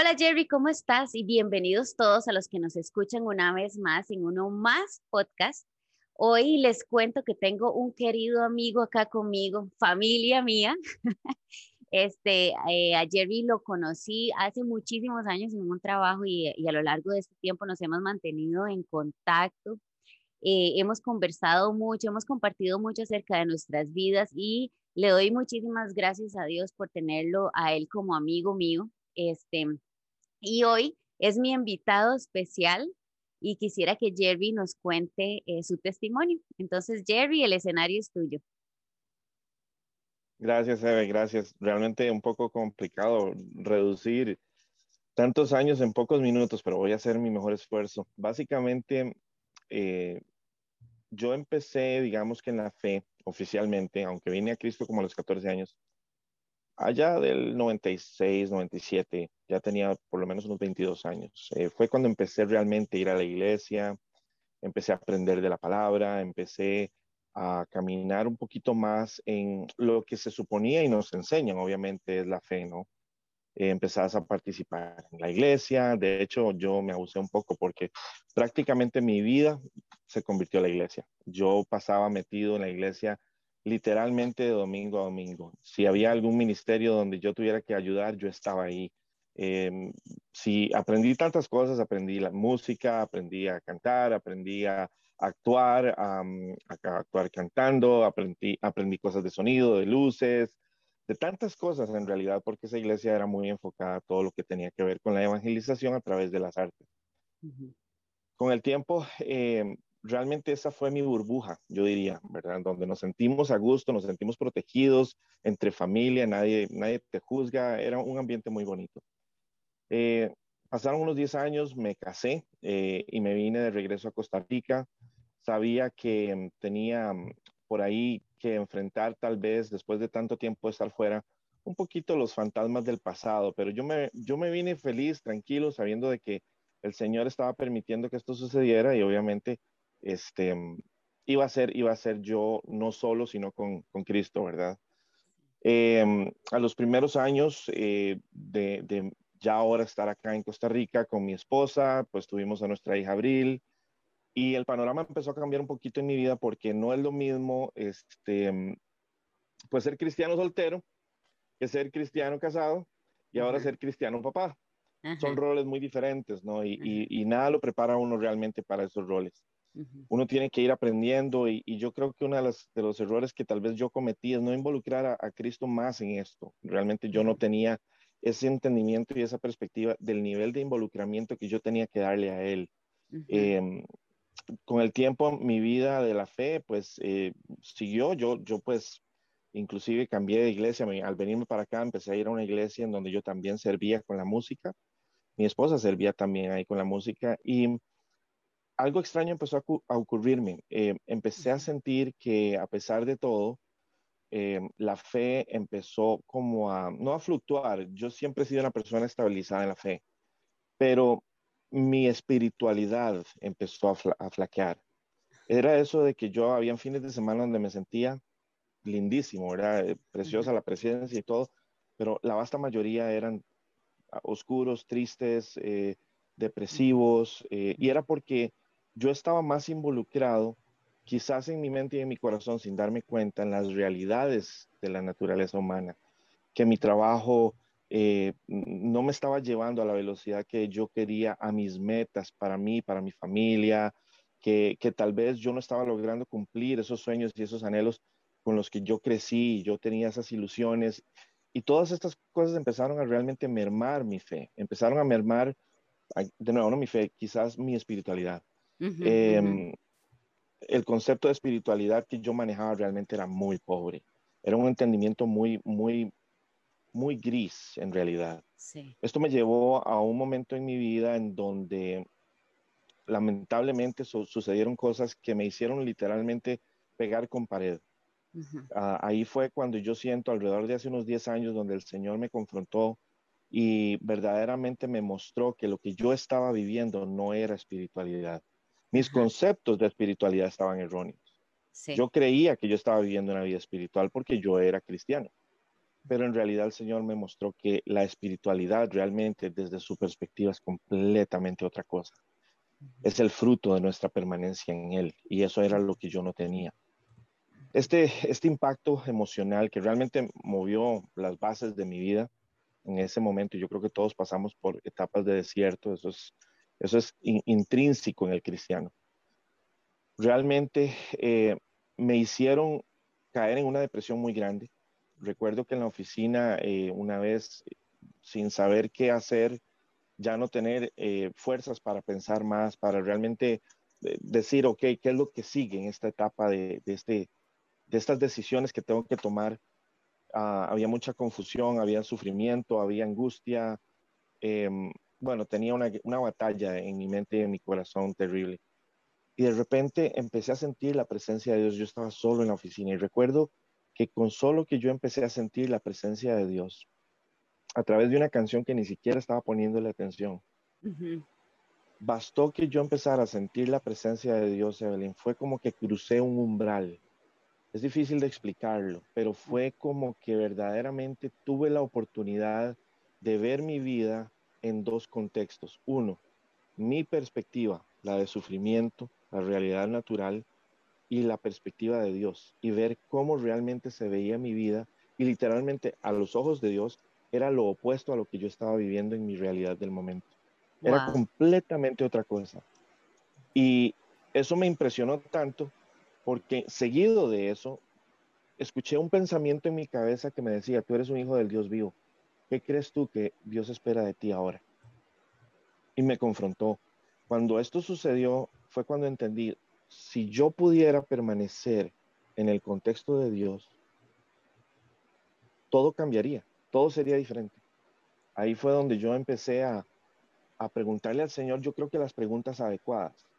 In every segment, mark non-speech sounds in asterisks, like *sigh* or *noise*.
Hola Jerry, ¿cómo estás? Y bienvenidos todos a los que nos escuchan una vez más en uno más podcast. Hoy les cuento que tengo un querido amigo acá conmigo, familia mía. *laughs* Este, eh, a Jerry lo conocí hace muchísimos años en un trabajo y, y a lo largo de este tiempo nos hemos mantenido en contacto. Eh, hemos conversado mucho, hemos compartido mucho acerca de nuestras vidas y le doy muchísimas gracias a Dios por tenerlo a él como amigo mío. Este, y hoy es mi invitado especial y quisiera que Jerry nos cuente eh, su testimonio. Entonces, Jerry, el escenario es tuyo. Gracias, Eve, gracias. Realmente un poco complicado reducir tantos años en pocos minutos, pero voy a hacer mi mejor esfuerzo. Básicamente, eh, yo empecé, digamos que en la fe oficialmente, aunque vine a Cristo como a los 14 años, allá del 96, 97, ya tenía por lo menos unos 22 años. Eh, fue cuando empecé realmente a ir a la iglesia, empecé a aprender de la palabra, empecé a caminar un poquito más en lo que se suponía y nos enseñan, obviamente, es la fe, ¿no? Eh, a participar en la iglesia, de hecho yo me abusé un poco porque prácticamente mi vida se convirtió en la iglesia. Yo pasaba metido en la iglesia literalmente de domingo a domingo. Si había algún ministerio donde yo tuviera que ayudar, yo estaba ahí. Em, si aprendí tantas cosas, aprendí la música, aprendí a cantar, aprendí a actuar, a, actuar cantando, aprendí, aprendí cosas de sonido, de luces, de tantas cosas en realidad, porque esa iglesia era muy enfocada a todo lo que tenía que ver con la evangelización a través de las artes. Con el tiempo, eh, realmente esa fue mi burbuja, yo diría, ¿verdad? Donde nos sentimos a gusto, nos sentimos protegidos entre familia, nadie, nadie te juzga, era un ambiente muy bonito. Eh, pasaron unos 10 años, me casé eh, y me vine de regreso a Costa Rica sabía que mm, tenía mm, por ahí que enfrentar tal vez después de tanto tiempo de estar fuera un poquito los fantasmas del pasado, pero yo me, yo me vine feliz, tranquilo, sabiendo de que el Señor estaba permitiendo que esto sucediera y obviamente este, mm, iba, a ser, iba a ser yo no solo, sino con, con Cristo, ¿verdad? Em, a los primeros años eh, de, de, ya ahora estar acá en Costa Rica con mi esposa, pues tuvimos a nuestra hija Abril, y el panorama empezó a cambiar un poquito en mi vida porque no es lo mismo, este, pues ser cristiano soltero que ser cristiano casado y ahora ser cristiano papá. Son roles muy diferentes, ¿no? Y, nada lo prepara uno realmente para esos roles. Uno tiene que ir aprendiendo y, yo creo que uno de los, de los, errores que tal vez yo cometí es no involucrar a, Cristo más en esto. Realmente yo no tenía ese entendimiento y esa perspectiva del nivel de involucramiento que yo tenía que darle a Él. Con el tiempo mi vida de la fe pues eh, siguió, yo, yo pues inclusive cambié de iglesia, al venirme para acá empecé a ir a una iglesia en donde yo también servía con la música, mi esposa servía también ahí con la música y algo extraño empezó a, ocurrirme, eh, empecé a sentir que a pesar de todo, eh, la fe empezó como a, no a fluctuar, yo siempre he sido una persona estabilizada en la fe, pero mi espiritualidad empezó a, flaquear. Era eso de que yo había fines de semana donde me sentía lindísimo, era eh, preciosa la presencia y todo, pero la vasta mayoría eran ah, oscuros, tristes, eh, depresivos, eh, y era porque yo estaba más involucrado, quizás en mi mente y en mi corazón, sin darme cuenta, en las realidades de la naturaleza humana, que mi trabajo eh, no me estaba llevando a la velocidad que yo quería a mis metas para mí, para mi familia, que, tal vez yo no estaba logrando cumplir esos sueños y esos anhelos con los que yo crecí, yo tenía esas ilusiones y todas estas cosas empezaron a realmente mermar mi fe, empezaron a mermar, de nuevo, no mi fe, quizás mi espiritualidad. Em, el concepto de espiritualidad que yo manejaba realmente era muy pobre, era un entendimiento muy, muy, muy gris en realidad. Esto me llevó a un momento en mi vida en donde lamentablemente sucedieron cosas que me hicieron literalmente pegar con pared. Ah, ahí fue cuando yo siento alrededor de hace unos 10 años donde el Señor me confrontó y verdaderamente me mostró que lo que yo estaba viviendo no era espiritualidad. Mis conceptos de espiritualidad estaban erróneos. Yo creía que yo estaba viviendo una vida espiritual porque yo era cristiano pero en realidad el Señor me mostró que la espiritualidad realmente desde su perspectiva es completamente otra cosa. Es el fruto de nuestra permanencia en Él y eso era lo que yo no tenía. Este, este impacto emocional que realmente movió las bases de mi vida en ese momento, yo creo que todos pasamos por etapas de desierto, eso es, eso es intrínseco en el cristiano. Realmente eh, me hicieron caer en una depresión muy grande. Recuerdo que en la oficina eh, una vez, sin saber qué hacer, ya no tener eh, fuerzas para pensar más, para realmente decir, ok, ¿qué es lo que sigue en esta etapa de, de este, de estas decisiones que tengo que tomar? Ah, había mucha confusión, había sufrimiento, había angustia. Em, bueno, tenía una, una batalla en mi mente y en mi corazón terrible. Y de repente empecé a sentir la presencia de Dios. Yo estaba solo en la oficina y recuerdo que con solo que yo empecé a sentir la presencia de Dios a través de una canción que ni siquiera estaba poniéndole atención, bastó que yo empezara a sentir la presencia de Dios, Evelyn. Fue como que crucé un umbral es difícil de explicarlo, pero fue como que verdaderamente tuve la oportunidad de ver mi vida en dos contextos. Uno, mi perspectiva, la de sufrimiento, la realidad natural, y la perspectiva de Dios, y ver cómo realmente se veía mi vida, y literalmente a los ojos de Dios era lo opuesto a lo que yo estaba viviendo en mi realidad del momento. Era completamente otra cosa. Y eso me impresionó tanto porque seguido de eso, escuché un pensamiento en mi cabeza que me decía, tú eres un hijo del Dios vivo. ¿Qué crees tú que Dios espera de ti ahora? Y me confrontó. Cuando esto sucedió fue cuando entendí, si yo pudiera permanecer en el contexto de Dios, todo cambiaría, todo sería diferente. Ahí fue donde yo empecé a, a preguntarle al Señor, yo creo que las preguntas adecuadas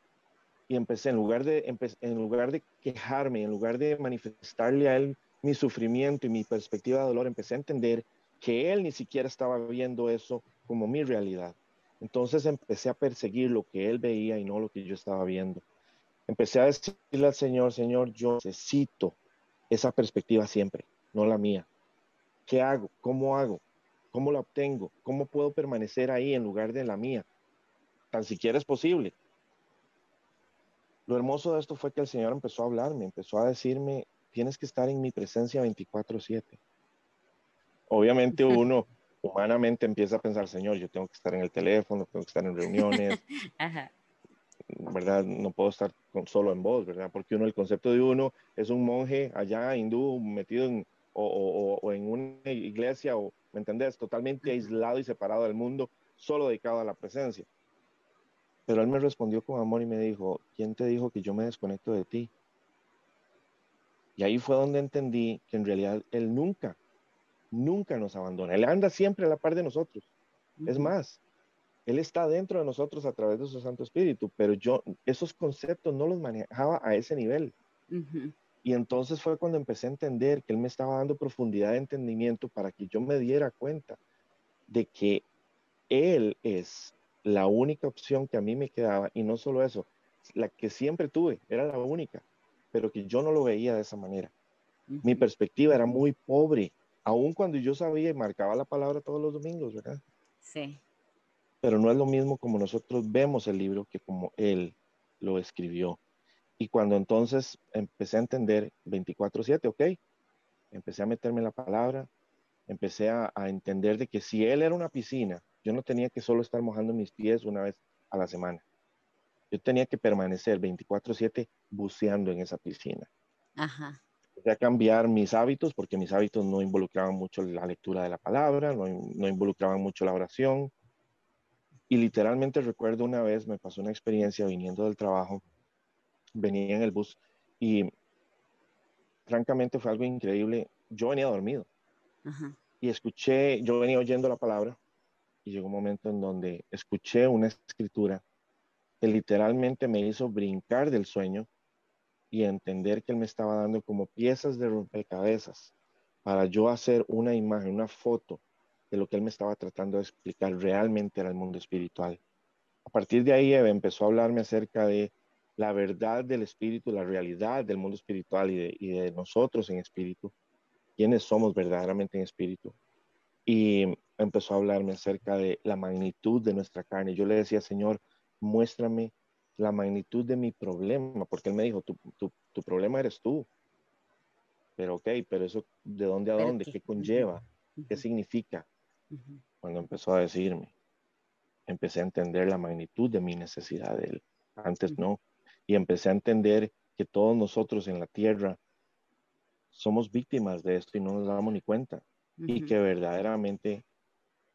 y empecé, en lugar, de, en lugar de quejarme, en lugar de manifestarle a él mi sufrimiento y mi perspectiva de dolor, empecé a entender que él ni siquiera estaba viendo eso como mi realidad. Entonces empecé a perseguir lo que él veía y no lo que yo estaba viendo. Empecé a decirle al Señor, Señor, yo necesito esa perspectiva siempre, no la mía. ¿Qué hago? ¿Cómo hago? ¿Cómo la obtengo? ¿Cómo puedo permanecer ahí en lugar de la mía? Tan siquiera es posible. Lo hermoso de esto fue que el Señor empezó a hablarme, empezó a decirme, tienes que estar en mi presencia 24/7. Obviamente uno humanamente empieza a pensar, Señor, yo tengo que estar en el teléfono, tengo que estar en reuniones, *laughs* ¿verdad? No puedo estar solo en voz, ¿verdad? Porque uno, el concepto de uno es un monje allá hindú metido en, o, o en una iglesia, o, ¿me entendés? Totalmente aislado y separado del mundo, solo dedicado a la presencia. Pero él me respondió con amor y me dijo, ¿quién te dijo que yo me desconecto de ti? Y ahí fue donde entendí que en realidad él nunca, nunca nos abandona. Él anda siempre a la par de nosotros. Es más, él está dentro de nosotros a través de su Santo Espíritu, pero yo esos conceptos no los manejaba a ese nivel. Y entonces fue cuando empecé a entender que él me estaba dando profundidad de entendimiento para que yo me diera cuenta de que él es la única opción que a mí me quedaba, y no solo eso, la que siempre tuve, era la única, pero que yo no lo veía de esa manera. Mi perspectiva era muy pobre, aun cuando yo sabía y marcaba la palabra todos los domingos, ¿verdad? Sí. Pero no es lo mismo como nosotros vemos el libro que como él lo escribió. Y cuando entonces empecé a entender 24/7, ok, empecé a meterme en la palabra, empecé a, a entender de que si él era una piscina yo no tenía que solo estar mojando mis pies una vez a la semana. Yo tenía que permanecer 24/7 buceando en esa piscina. Ajá. A cambiar mis hábitos porque mis hábitos no involucraban mucho la lectura de la palabra, no, no involucraban mucho la oración. Y literalmente recuerdo una vez me pasó una experiencia viniendo del trabajo, venía en el bus y francamente fue algo increíble. Yo venía dormido Ajá. y escuché, yo venía oyendo la palabra y llegó un momento en donde escuché una escritura que literalmente me hizo brincar del sueño y entender que él me estaba dando como piezas de rompecabezas para yo hacer una imagen, una foto de lo que él me estaba tratando de explicar realmente era el mundo espiritual. A partir de ahí empezó a hablarme acerca de la verdad del espíritu, la realidad del mundo espiritual y de, y de nosotros en espíritu, quiénes somos verdaderamente en espíritu. Y empezó a hablarme acerca de la magnitud de nuestra carne. Yo le decía, Señor, muéstrame la magnitud de mi problema, porque él me dijo, tu, tu, problema eres tú. Pero ok, pero eso, ¿de dónde a dónde? ¿Qué, conlleva? ¿Qué significa? Cuando empezó a decirme, empecé a entender la magnitud de mi necesidad de él. Antes no. Y empecé a entender que todos nosotros en la tierra somos víctimas de esto y no nos damos ni cuenta. Y que verdaderamente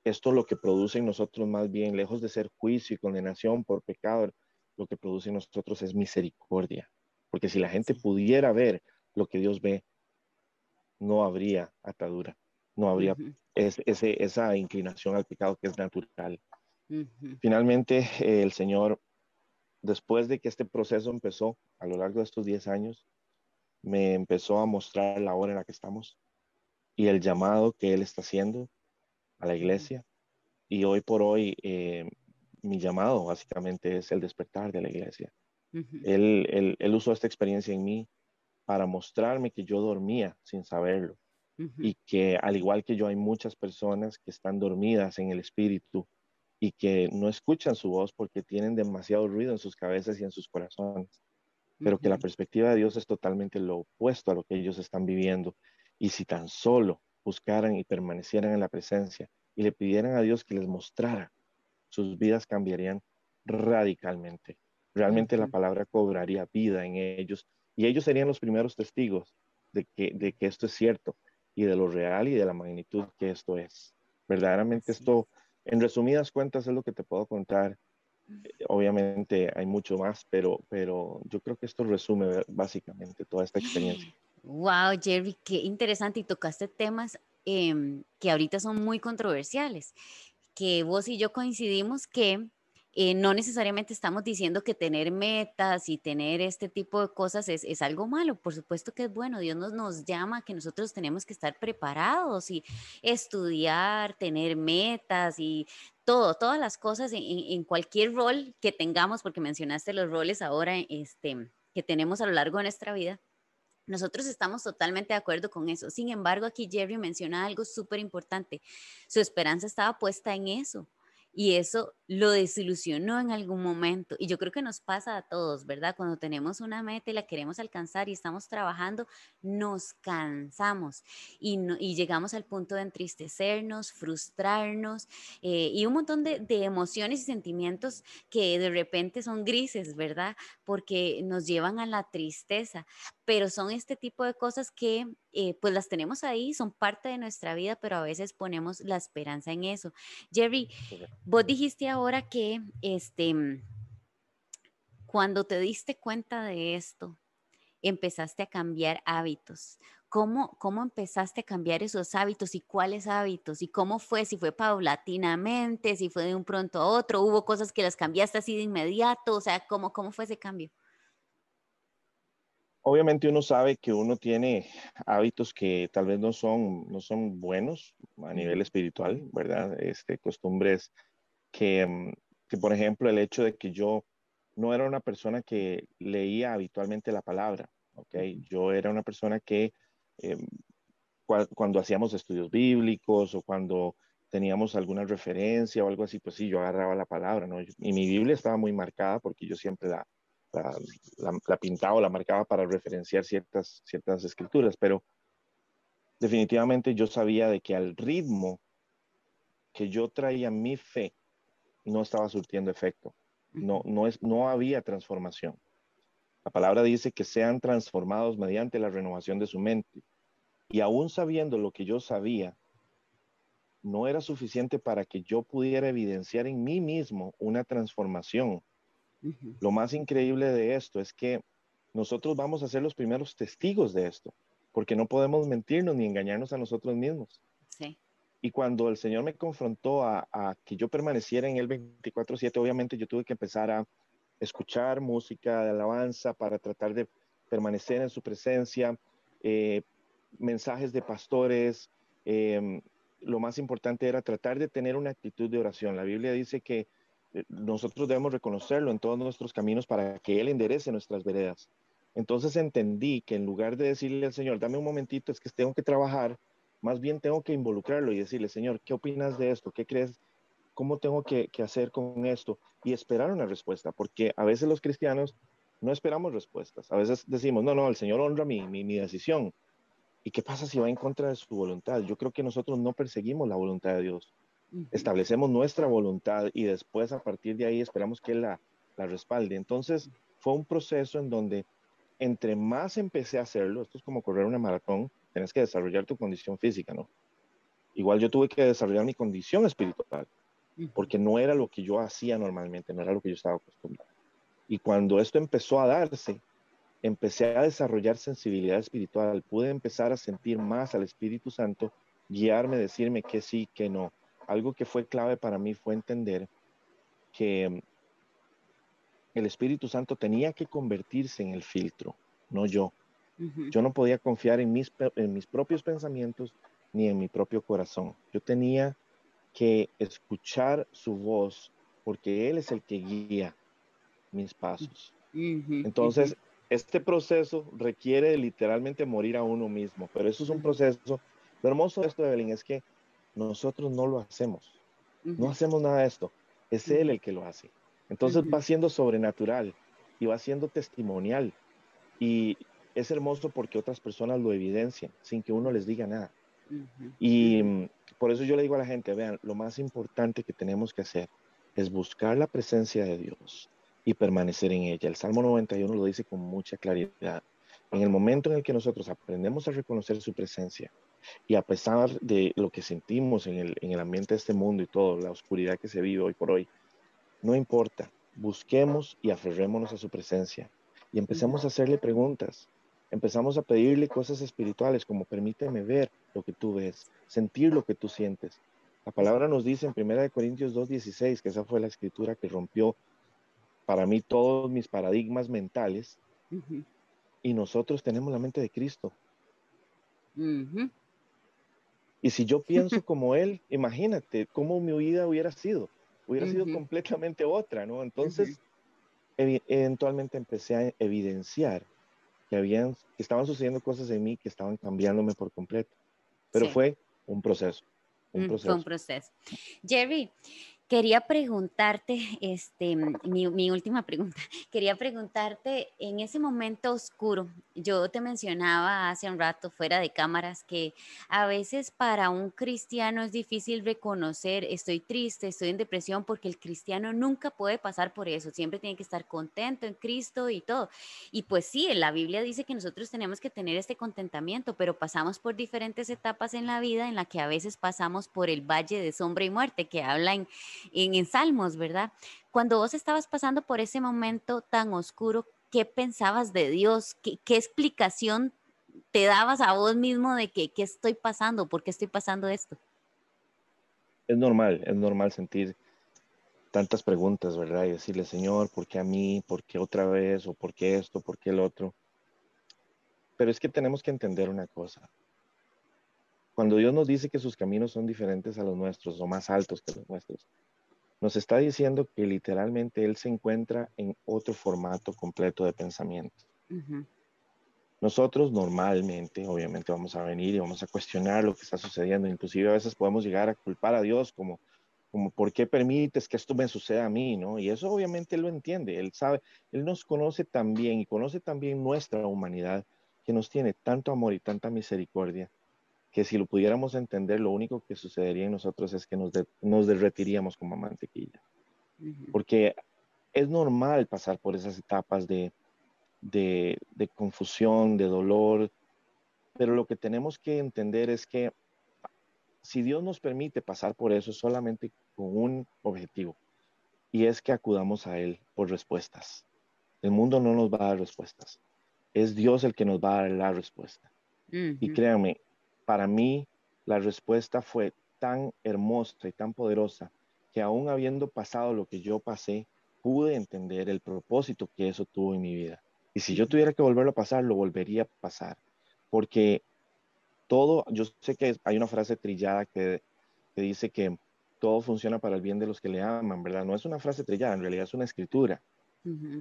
esto lo que produce en nosotros más bien, lejos de ser juicio y condenación por pecado, lo que produce en nosotros es misericordia. Porque si la gente pudiera ver lo que Dios ve, no habría atadura, no habría esa inclinación al pecado que es natural. Finalmente, el Señor, después de que este proceso empezó a lo largo de estos 10 años, me empezó a mostrar la hora en la que estamos y el llamado que Él está haciendo a la iglesia. Y hoy por hoy, eh, mi llamado básicamente es el despertar de la iglesia. él, él, usó esta experiencia en mí para mostrarme que yo dormía sin saberlo y que al igual que yo hay muchas personas que están dormidas en el espíritu y que no escuchan su voz porque tienen demasiado ruido en sus cabezas y en sus corazones, pero que la perspectiva de Dios es totalmente lo opuesto a lo que ellos están viviendo. Y si tan solo buscaran y permanecieran en la presencia y le pidieran a Dios que les mostrara, sus vidas cambiarían radicalmente. Realmente la palabra cobraría vida en ellos y ellos serían los primeros testigos de que, de que esto es cierto y de lo real y de la magnitud que esto es. Verdaderamente esto, en resumidas cuentas, es lo que te puedo contar. Obviamente hay mucho más, pero, pero yo creo que esto resume básicamente toda esta experiencia. Wow, Jerry, qué interesante. Y tocaste temas em, que ahorita son muy controversiales, que vos y yo coincidimos que eh, no necesariamente estamos diciendo que tener metas y tener este tipo de cosas es, es, algo malo. Por supuesto que es bueno. Dios nos, nos llama que nosotros tenemos que estar preparados y estudiar, tener metas y todo, todas las cosas en, en cualquier rol que tengamos, porque mencionaste los roles ahora este, que tenemos a lo largo de nuestra vida nosotros estamos totalmente de acuerdo con eso. Sin embargo, aquí Jerry menciona algo súper importante. Su esperanza estaba puesta en eso y eso lo desilusionó en algún momento. Y yo creo que nos pasa a todos, ¿verdad? Cuando tenemos una meta y la queremos alcanzar y estamos trabajando, nos cansamos y, llegamos al punto de entristecernos, frustrarnos eh, y un montón de, emociones y sentimientos que de repente son grises, ¿verdad? Porque nos llevan a la tristeza. Pero son este tipo de cosas que eh, pues las tenemos ahí, son parte de nuestra vida, pero a veces ponemos la esperanza en eso. Jerry, vos dijiste ahora que este, cuando te diste cuenta de esto, empezaste a cambiar hábitos. ¿Cómo, ¿Cómo empezaste a cambiar esos hábitos y cuáles hábitos? ¿Y cómo fue? Si fue paulatinamente, si fue de un pronto a otro, hubo cosas que las cambiaste así de inmediato, o sea, ¿cómo, cómo fue ese cambio? Obviamente uno sabe que uno tiene hábitos que tal vez no son, no son buenos a nivel espiritual, ¿verdad? Este, costumbres que, mm, que, por ejemplo, el hecho de que yo no era una persona que leía habitualmente la palabra, ¿ok? Yo era una persona que em, cuando hacíamos estudios bíblicos o cuando teníamos alguna referencia o algo así, pues sí, yo agarraba la palabra, ¿no? Y mi Biblia estaba muy marcada porque yo siempre la, la, pintaba o la marcaba para referenciar ciertas, ciertas escrituras, pero definitivamente yo sabía de que al ritmo que yo traía mi fe no estaba surtiendo efecto, no, no, es, no había transformación. La palabra dice que sean transformados mediante la renovación de su mente. Y aún sabiendo lo que yo sabía, no era suficiente para que yo pudiera evidenciar en mí mismo una transformación lo más increíble de esto es que nosotros vamos a ser los primeros testigos de esto, porque no podemos mentirnos ni engañarnos a nosotros mismos. Y cuando el Señor me confrontó a, que yo permaneciera en el 24/7, obviamente yo tuve que empezar a escuchar música de alabanza para tratar de permanecer en su presencia, eh, mensajes de pastores. Em, lo más importante era tratar de tener una actitud de oración. La Biblia dice que eh, nosotros debemos reconocerlo en todos nuestros caminos para que Él enderece nuestras veredas. Entonces entendí que en lugar de decirle al Señor, dame un momentito, es que tengo que trabajar, más bien tengo que involucrarlo y decirle, Señor, ¿qué opinas de esto? ¿Qué crees? ¿Cómo tengo que, hacer con esto? Y esperar una respuesta, porque a veces los cristianos no esperamos respuestas. A veces decimos, no, no, el Señor honra mi, mi, mi decisión. ¿Y qué pasa si va en contra de su voluntad? Yo creo que nosotros no perseguimos la voluntad de Dios. Establecemos nuestra voluntad y después a partir de ahí esperamos que la, la respalde. Entonces fue un proceso en donde entre más empecé a hacerlo, esto es como correr una maratón, tienes que desarrollar tu condición física, ¿no? Igual yo tuve que desarrollar mi condición espiritual, porque no era lo que yo hacía normalmente, no era lo que yo estaba acostumbrado. Y cuando esto empezó a darse, empecé a desarrollar sensibilidad espiritual, pude empezar a sentir más al Espíritu Santo, guiarme, decirme que sí, que no. Algo que fue clave para mí fue entender que el Espíritu Santo tenía que convertirse en el filtro, no yo. Yo no podía confiar en mis, en mis propios pensamientos ni en mi propio corazón. Yo tenía que escuchar su voz porque Él es el que guía mis pasos. Entonces, este proceso requiere literalmente morir a uno mismo, pero eso es un proceso. Lo hermoso de esto, Evelyn, es que nosotros no lo hacemos. No hacemos nada de esto. Es Él el que lo hace. Entonces va siendo sobrenatural y va siendo testimonial. Y es hermoso porque otras personas lo evidencian sin que uno les diga nada. Y por eso yo le digo a la gente, vean, lo más importante que tenemos que hacer es buscar la presencia de Dios y permanecer en ella. El Salmo 91 lo dice con mucha claridad. En el momento en el que nosotros aprendemos a reconocer su presencia y a pesar de lo que sentimos en el, en el ambiente de este mundo y todo, la oscuridad que se vive hoy por hoy, no importa, busquemos y aferrémonos a su presencia y empecemos a hacerle preguntas. Empezamos a pedirle cosas espirituales como permíteme ver lo que tú ves, sentir lo que tú sientes. La palabra nos dice en 1 Corintios 2.16 que esa fue la escritura que rompió para mí todos mis paradigmas mentales y nosotros tenemos la mente de Cristo. Y si yo pienso *laughs* como Él, imagínate cómo mi vida hubiera sido hubiera sido completamente otra, ¿no? Entonces, eventualmente empecé a evidenciar que, habían, que estaban sucediendo cosas en mí que estaban cambiándome por completo. Pero fue un proceso. Un proceso. Fue un proceso. Jerry, Quería preguntarte, este, mi, última pregunta, *laughs* quería preguntarte en ese momento oscuro, yo te mencionaba hace un rato fuera de cámaras que a veces para un cristiano es difícil reconocer, estoy triste, estoy en depresión, porque el cristiano nunca puede pasar por eso, siempre tiene que estar contento en Cristo y todo. Y pues sí, la Biblia dice que nosotros tenemos que tener este contentamiento, pero pasamos por diferentes etapas en la vida en la que a veces pasamos por el valle de sombra y muerte, que hablan en, Salmos, ¿verdad? Cuando vos estabas pasando por ese momento tan oscuro, ¿qué pensabas de Dios? ¿Qué, explicación te dabas a vos mismo de que qué estoy pasando? ¿Por qué estoy pasando esto? Es normal, es normal sentir tantas preguntas, ¿verdad? Y decirle, Señor, ¿por qué a mí? ¿Por qué otra vez? ¿O por qué esto? ¿Por qué el otro? Pero es que tenemos que entender una cosa. Cuando Dios nos dice que sus caminos son diferentes a los nuestros o más altos que los nuestros, nos está diciendo que literalmente Él se encuentra en otro formato completo de pensamiento. Nosotros normalmente, obviamente, vamos a venir y vamos a cuestionar lo que está sucediendo. Inclusive a veces podemos llegar a culpar a Dios como, como ¿por qué permites que esto me suceda a mí? ¿no? Y eso obviamente Él lo entiende. Él sabe, Él nos conoce también y conoce también nuestra humanidad que nos tiene tanto amor y tanta misericordia que si lo pudiéramos entender, lo único que sucedería en nosotros es que nos, nos derretiríamos como mantequilla. Porque es normal pasar por esas etapas de, de, de, confusión, de dolor, pero lo que tenemos que entender es que si Dios nos permite pasar por eso solamente con un objetivo, y es que acudamos a Él por respuestas. El mundo no nos va a dar respuestas. Es Dios el que nos va a dar la respuesta. Y créanme, para mí la respuesta fue tan hermosa y tan poderosa que aún habiendo pasado lo que yo pasé, pude entender el propósito que eso tuvo en mi vida. Y si yo tuviera que volverlo a pasar, lo volvería a pasar. Porque todo, yo sé que hay una frase trillada que, dice que todo funciona para el bien de los que le aman, ¿verdad? No es una frase trillada, en realidad es una escritura.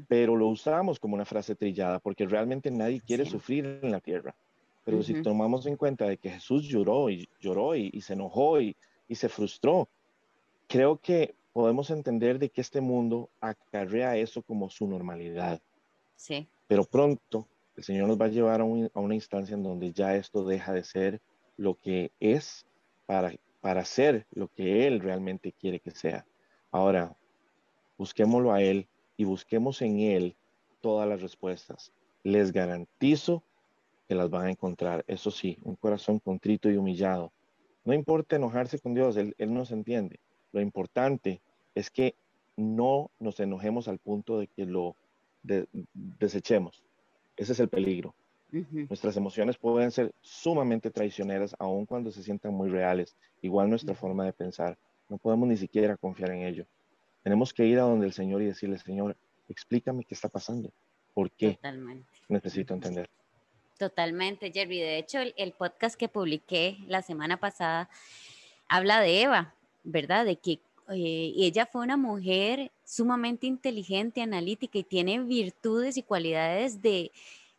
pero lo usamos como una frase trillada porque realmente nadie quiere sufrir en la tierra. Pero si tomamos en cuenta de que Jesús lloró y lloró y, se enojó y, y, se frustró, creo que podemos entender de que este mundo acarrea eso como su normalidad. Sí. Pero pronto el Señor nos va a llevar a, a una instancia en donde ya esto deja de ser lo que es para, para ser lo que Él realmente quiere que sea. Ahora, busquémoslo a Él y busquemos en Él todas las respuestas. Les garantizo que las van a encontrar. Eso sí, un corazón contrito y humillado. No importa enojarse con Dios, Él, él nos entiende. Lo importante es que no nos enojemos al punto de que lo desechemos. Ese es el peligro. Nuestras emociones pueden ser sumamente traicioneras aun cuando se sientan muy reales. Igual nuestra forma de pensar. No podemos ni siquiera confiar en ello. Tenemos que ir a donde el Señor y decirle, Señor, explícame qué está pasando. ¿Por qué? Totalmente. Necesito entender. Totalmente, Jerry. De hecho, el, podcast que publiqué la semana pasada habla de Eva, ¿verdad? De que eh, ella fue una mujer sumamente inteligente, analítica y tiene virtudes y cualidades de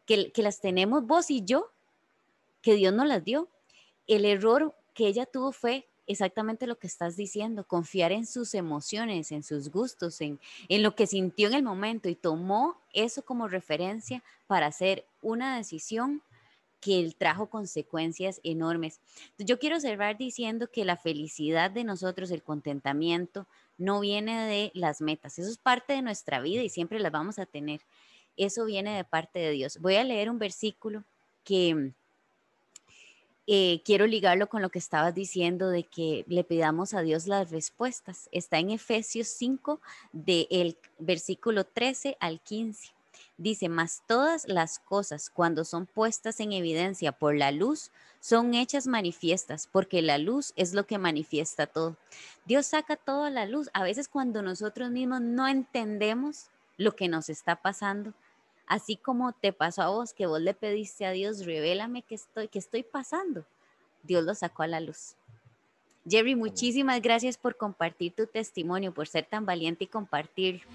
que, que las tenemos vos y yo, que Dios nos las dio. El error que ella tuvo fue exactamente lo que estás diciendo, confiar en sus emociones, en sus gustos, en, en lo que sintió en el momento y tomó eso como referencia para hacer una decisión que trajo consecuencias enormes. Yo quiero cerrar diciendo que la felicidad de nosotros, el contentamiento, no viene de las metas. Eso es parte de nuestra vida y siempre las vamos a tener. Eso viene de parte de Dios. Voy a leer un versículo que eh, quiero ligarlo con lo que estabas diciendo de que le pidamos a Dios las respuestas. Está en Efesios 5, del versículo 13 al 15. Dice, mas todas las cosas cuando son puestas en evidencia por la luz, son hechas manifiestas, porque la luz es lo que manifiesta todo. Dios saca toda la luz. A veces cuando nosotros mismos no entendemos lo que nos está pasando, Así como te pasó a vos, que vos le pediste a Dios, revélame que estoy, que estoy pasando. Dios lo sacó a la luz. Jerry, muchísimas gracias por compartir tu testimonio, por ser tan valiente y compartirlo.